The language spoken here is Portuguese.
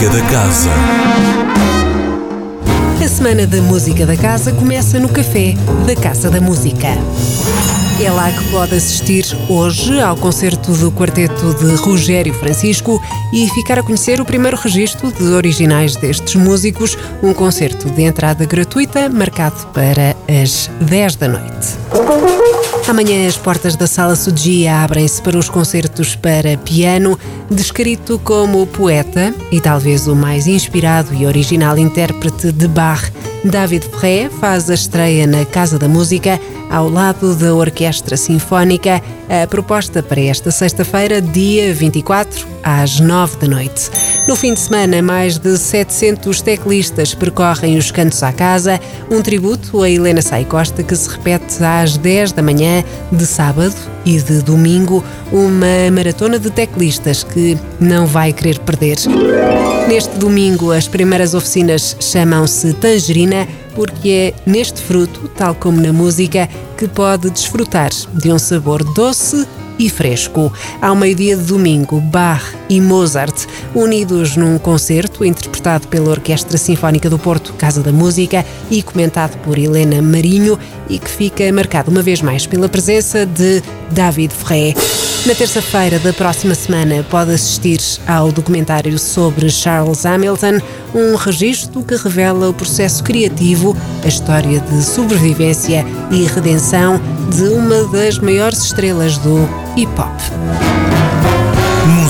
Música da Casa. A Semana da Música da Casa começa no Café da Casa da Música. É lá que pode assistir hoje ao concerto do quarteto de Rogério Francisco e ficar a conhecer o primeiro registro de originais destes músicos, um concerto de entrada gratuita marcado para as 10 da noite. Amanhã as portas da Sala Sudia abrem-se para os concertos para piano, descrito como poeta e talvez o mais inspirado e original intérprete de Bach. David Ferré faz a estreia na Casa da Música, ao lado da Orquestra Sinfónica, a proposta para esta sexta-feira, dia 24, às 9 da noite. No fim de semana, mais de 700 teclistas percorrem os cantos à casa, um tributo a Helena Sai Costa que se repete às 10 da manhã de sábado e de domingo, uma maratona de teclistas que não vai querer perder. Neste domingo, as primeiras oficinas chamam-se Tangerina porque é neste fruto, tal como na música, que pode desfrutar de um sabor doce e fresco. Ao meio-dia de domingo, Bach e Mozart, unidos num concerto interpretado pela Orquestra Sinfónica do Porto, Casa da Música, e comentado por Helena Marinho, e que fica marcado uma vez mais pela presença de David Ferré. Na terça-feira da próxima semana pode assistir ao documentário sobre Charles Hamilton, um registro que revela o processo criativo, a história de sobrevivência e redenção de uma das maiores estrelas do hip hop.